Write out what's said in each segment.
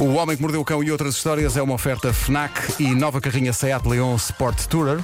O Homem que Mordeu o Cão e outras histórias é uma oferta FNAC e nova carrinha Seat Leon Sport Tourer.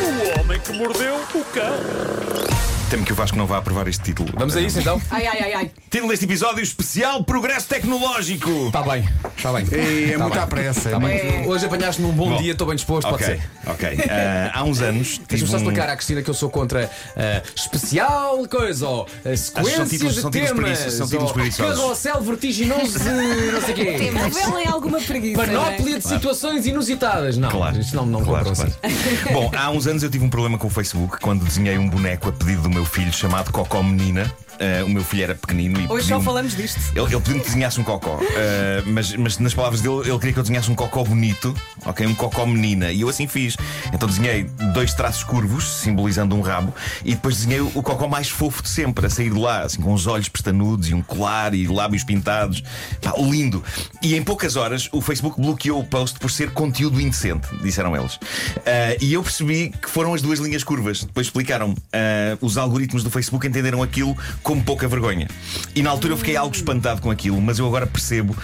O homem que mordeu o cão. Temo que o Vasco não vá aprovar este título. Vamos a isso então? Ai, ai, ai, ai. Título deste episódio especial Progresso Tecnológico. Está bem, está bem. E é Tá muito bem. pressa. Tá é bem. muito- Hoje apanhaste-me um bom, Bom. dia, estou bem disposto, pode Ok, ser. ok. Ah, há uns anos tive Deixa-me só um... explicar à Cristina que eu sou contra ah, especial coisa, ou ah, sequência títulos- de são títulos temas, preguiçosos, são títulos ou preguiçosos. carrossel vertiginoso de não sei o quê. Revelem alguma preguiça. não é? Panóplia de situações inusitadas. Não, Claro. isto não, não claro, compram assim. claro. Bom, há uns anos eu tive um problema com o Facebook quando desenhei um boneco a pedido do meu filho chamado Cocó Menina. Ah, o meu filho era pequenino e Hoje só falamos disto. Ele, ele pediu-me que desenhasse um cocó, Ah, mas, mas nas palavras dele, ele queria que eu desenhasse um cocó bonito, ok? Um cocó menina. E eu assim fiz. Então desenhei dois traços curvos, simbolizando um rabo, e depois desenhei o cocó mais fofo de sempre, a sair de lá, assim, com os olhos pestanudos e um colar e lábios pintados. Pá, lindo. E em poucas horas o Facebook bloqueou o post por ser conteúdo indecente, disseram eles. Ah, e eu percebi que foram as duas linhas curvas. Depois explicaram. os algoritmos do Facebook entenderam aquilo como pouca vergonha. E na altura eu fiquei algo espantado com aquilo, mas eu agora percebo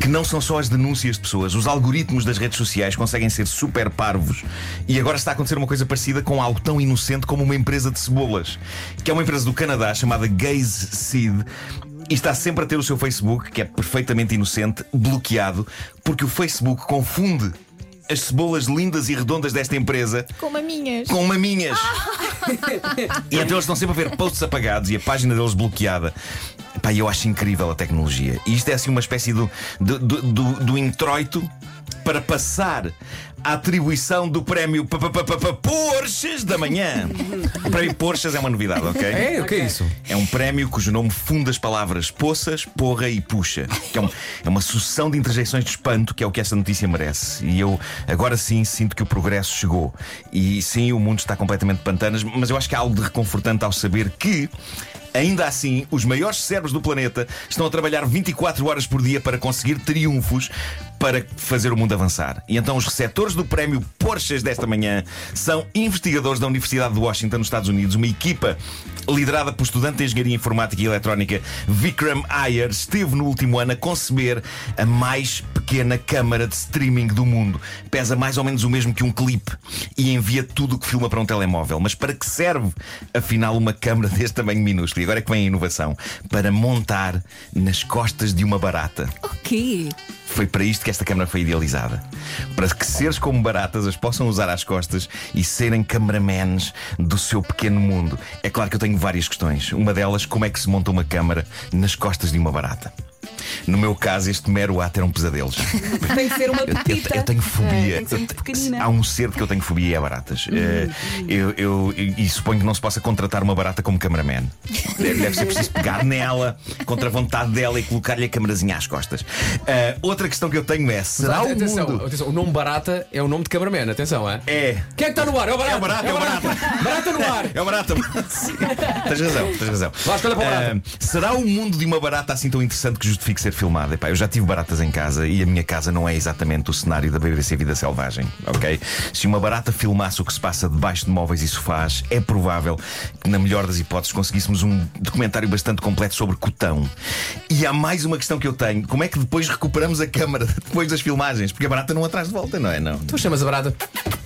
que não são só as denúncias de pessoas, os algoritmos das redes sociais conseguem ser super parvos. E agora está a acontecer uma coisa parecida com algo tão inocente como uma empresa de cebolas, que é uma empresa do Canadá chamada Gaze Seed. E está sempre a ter o seu Facebook, que é perfeitamente inocente, bloqueado, porque o Facebook confunde as cebolas lindas e redondas desta empresa Com maminhas. com maminhas. E então eles estão sempre a ver posts apagados e a página deles bloqueada. Pá, eu acho incrível a tecnologia. E isto é assim uma espécie do, do, do, do- do introito para passar a atribuição do prémio pa- pa- Porsches da manhã. O prémio Porsches é uma novidade, ok? É, o que é isso? É um prémio cujo nome funde as palavras poças, porra e puxa. Que é, um- é uma sucessão de interjeições de espanto, que é o que esta notícia merece. E eu agora sim sinto que o progresso chegou. E sim, o mundo está completamente de pantanas, mas eu acho que há algo de reconfortante ao saber que. Ainda assim, os maiores cérebros do planeta estão a trabalhar 24 horas por dia para conseguir triunfos para fazer o mundo avançar. E então os receptores do prémio Porsches desta manhã são investigadores da Universidade de Washington, nos Estados Unidos, uma equipa liderada por estudante de Engenharia Informática e Eletrónica Vikram Iyer, esteve no último ano a conceber a mais pequena câmara de streaming do mundo. Pesa mais ou menos o mesmo que um clipe e envia tudo o que filma para um telemóvel. Mas para que serve, afinal, uma câmara deste tamanho minúsculo? E agora é que vem a inovação. Para montar nas costas de uma barata. O quê? Foi para isto que esta câmara foi idealizada. Para que seres como baratas as possam usar às costas e serem cameramans do seu pequeno mundo. É claro que eu tenho várias questões. Uma delas, como é que se monta uma câmara nas costas de uma barata? No meu caso, este mero ato eram pesadelos. Tem que ser uma Eu, eu- eu tenho fobia. É, tem que ser muito pequenina. Há um ser de que eu tenho fobia e é baratas. Eh, eu, eu- e suponho que não se possa contratar uma barata como cameraman. Deve, deve ser preciso pegar nela, contra a vontade dela e colocar-lhe a câmarazinha às costas. Eh, outra questão que eu tenho é: será o atenção, mundo. atenção, o nome Barata é o nome de cameraman, atenção, é? É. Quem é que está no ar? É o Barata! É o Barata, é o Barata. Barata no ar! É o barata. tens razão, tens razão. Vasco, olha para o barata. Ah, será o mundo de uma barata assim tão interessante que justifique ser filmada? Epá, eu já tive baratas em casa e a minha casa não é exatamente o cenário da BBC Vida Selvagem, ok? Se uma barata filmasse o que se passa debaixo de móveis e sofás, é provável que, na melhor das hipóteses, conseguíssemos um documentário bastante completo sobre cotão. E há mais uma questão que eu tenho: como é que depois recuperamos a câmara depois das filmagens? Porque a barata não atrás de volta, não é? Não. Tu chamas a Barata?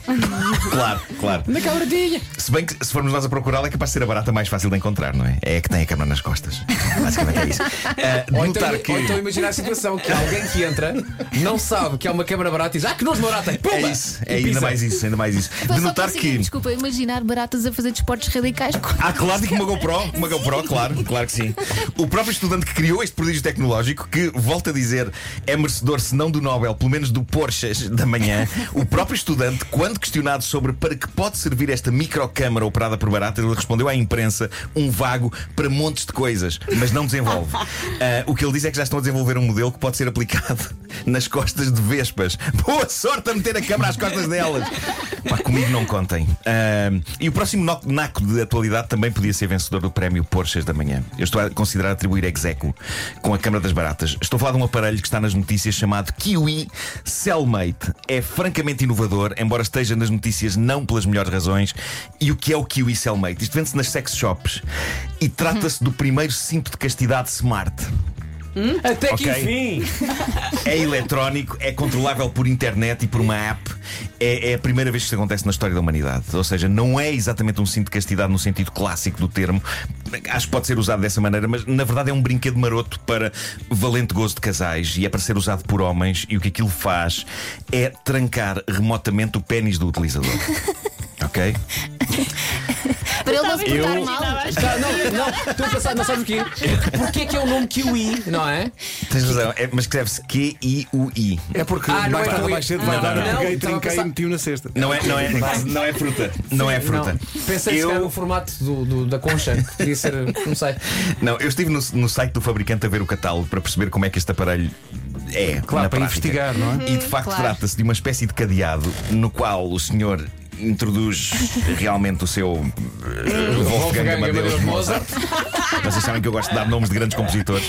Claro, claro. Na cabradinha! Se bem que se formos nós a procurá-la é capaz de ser a barata mais fácil de encontrar, não é? É a que tem a câmara nas costas. Basicamente é isso. De Ou então, notar que. ou então imaginar a situação que alguém que entra não sabe que há uma câmara barata e diz: Ah, que de barata! Pumba! É isso, é ainda mais isso, ainda mais isso. Pá, De notar que. Desculpa, imaginar baratas a fazer desportos radicais com. Ah, claro, e com uma GoPro, uma GoPro, claro, claro que sim. O próprio estudante que criou este prodígio tecnológico, que, volta a dizer, é merecedor, se não do Nobel, pelo menos do Porsche da manhã, o próprio estudante, quando questionado sobre para que pode servir esta microcâmara operada por barata, ele respondeu à imprensa um vago para montes de coisas, mas não desenvolve. Ah, o que ele diz é que já estão a desenvolver um modelo que pode ser aplicado nas costas de vespas. Boa sorte a meter a câmara às costas delas. Pá, comigo não contem. Ah, e o próximo naco de atualidade também podia ser vencedor do prémio Porsches da manhã. Eu estou a considerar atribuir execo com a Câmara das Baratas. Estou a falar de um aparelho que está nas notícias chamado Kiwi Cellmate. É francamente inovador, embora esteja nas notícias não pelas melhores razões. E o que é o Kiwi Cellmate? Isto vende-se nas sex shops e trata-se do primeiro cinto de castidade smart. Até que Ok. enfim! É eletrónico, é controlável por internet e por uma app. É, é a primeira vez que isto acontece na história da humanidade. Ou seja, não é exatamente um cinto de castidade no sentido clássico do termo. Acho que pode ser usado dessa maneira, mas na verdade é um brinquedo maroto para valente gozo de casais e é para ser usado por homens. E o que aquilo faz é trancar remotamente o pênis do utilizador. Ok? Para ele não se portar Eu- mal. Tá, não, não, estou a pensar, não sabes o quê? Porquê é que é o nome Kiwi, não é? Tens razão, é, mas escreve-se Q-I-U-I. É porque Ah, não mais é tarde ou i- mais cedo Não, vai não, dar não, a peguei, estava a trinquei e pensar- meti-o na cesta. Não é, não, é, não é fruta. Não é fruta. Não. Pensei que se calhar no formato do, do- da concha. Podia ser, não sei. Não, eu estive no, no site do fabricante a ver o catálogo para perceber como é que este aparelho é. Claro, na para prática. investigar, não é? E de facto claro. trata-se de uma espécie de cadeado no qual o senhor introduz realmente o seu eh, Wolfgang Amadeus Mozart. Vocês sabem que eu gosto de dar nomes de grandes compositores.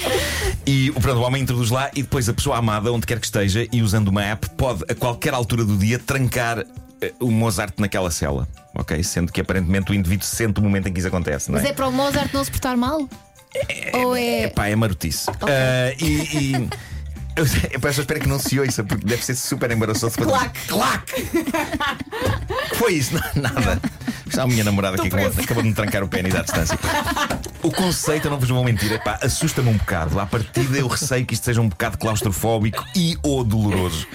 E o, pronto, o homem introduz lá e depois a pessoa amada, onde quer que esteja, e usando uma app, pode a qualquer altura do dia trancar eh, o Mozart naquela cela. Ok? Sendo que aparentemente o indivíduo sente o momento em que isso acontece, não Mas é para o Mozart não se portar mal? Ou é. Epá, é marotice. Ah, e. e... Eu, eu só espero que não se ouça, porque deve ser super embaraçoso. Clac. Clac! Foi isso? Nada. Está a minha namorada aqui que acabou, acabou de me trancar o pênis à distância. O conceito, eu não vos vou mentir, epá, assusta-me um bocado. À partida, eu receio que isto seja um bocado claustrofóbico e ou doloroso.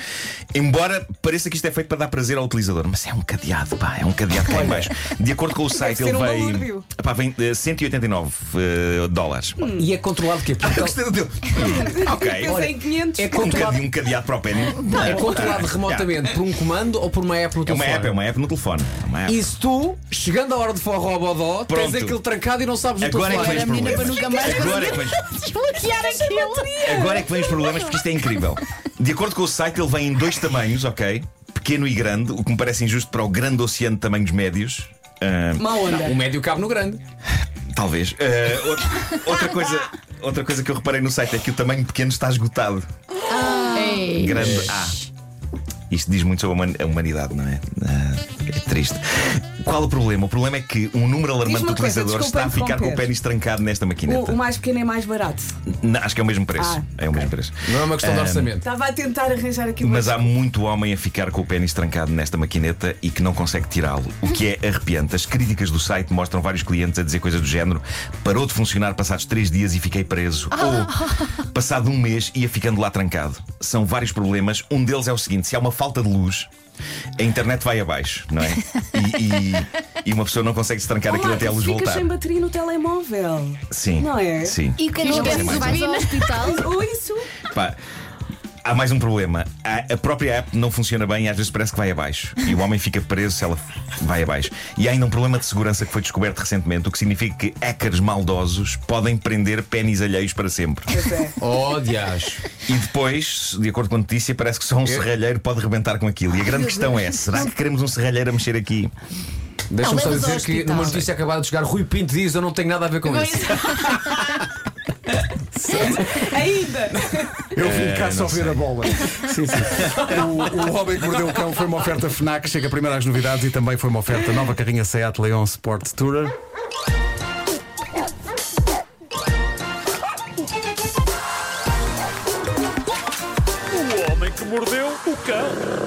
Embora pareça que isto é feito para dar prazer ao utilizador, mas é um cadeado, pá, é um cadeado cá em baixo. De acordo com o site, ele um veio. Epá, vem eh, 189 eh, dólares. E é controlado de quê? Porque Eu gostei do teu. Ok. Pensei em 500. é Um controlado, cadeado, um cadeado para o pênis. é controlado remotamente por um comando ou por uma app no É uma telefone? app, é uma app no telefone. É uma app. E se tu, chegando à hora de forró bodó, tens Pronto. aquilo trancado e não sabes o Agora é que para problemas. nunca mais Agora é que vem os- desbloquear aquilo. Agora é que vem os problemas porque isto é incrível. De acordo com o site, ele vem em dois tamanhos, ok? Pequeno e grande, o que me parece injusto para o grande oceano de tamanhos médios. Ah, Má onda. O médio cabe no grande. talvez. Ah, outra, outra coisa, outra coisa que eu reparei no site é que o tamanho pequeno está esgotado. Ei. Grande A. Isto diz muito sobre a human- a humanidade, não é? Ah, é triste. Qual o problema? O problema é que um número alarmante de utilizadores está a ficar com o pênis trancado nesta O, maquineta. o mais pequeno é mais barato. Não, acho que é o mesmo preço. Ah, é o mesmo preço. Não é uma questão de Ah, orçamento. Estava a tentar arranjar aqui Mas há muito homem a ficar com o pênis trancado nesta maquineta e que não consegue tirá-lo, o que é arrepiante. As críticas do site mostram vários clientes a dizer coisas do género: parou de funcionar passados três dias e fiquei preso. Ou passado um mês ia ficando lá trancado. São vários problemas. Um deles é o seguinte: se há uma falta de luz. A internet vai abaixo, não é? E, e- e uma pessoa não consegue se trancar aquilo até a luz voltar. sem bateria no telemóvel. Sim. Não é? Sim. E o que é que Vais ao hospital? Ou isso. Pá, há mais um problema. A, a própria app não funciona bem e às vezes parece que vai abaixo. E o homem fica preso se ela vai abaixo. E há ainda um problema de segurança que foi descoberto recentemente, o que significa que hackers maldosos podem prender pênis alheios para sempre. É. Oh, dias. E depois, de acordo com a notícia, parece que só um serralheiro pode rebentar com aquilo. E a grande questão é: será que queremos um serralheiro a mexer aqui? Deixa-me só dizer que numa notícia acabada de chegar, Rui Pinto diz: Eu não tenho nada a ver com isso. Ainda. Eu vim É, cá só ver a bola. Sim, sim. O, o Homem que Mordeu o Cão foi uma oferta FNAC, chega primeiro às novidades e também foi uma oferta nova carrinha Seat Leon Sport Tourer. O homem que mordeu o cão.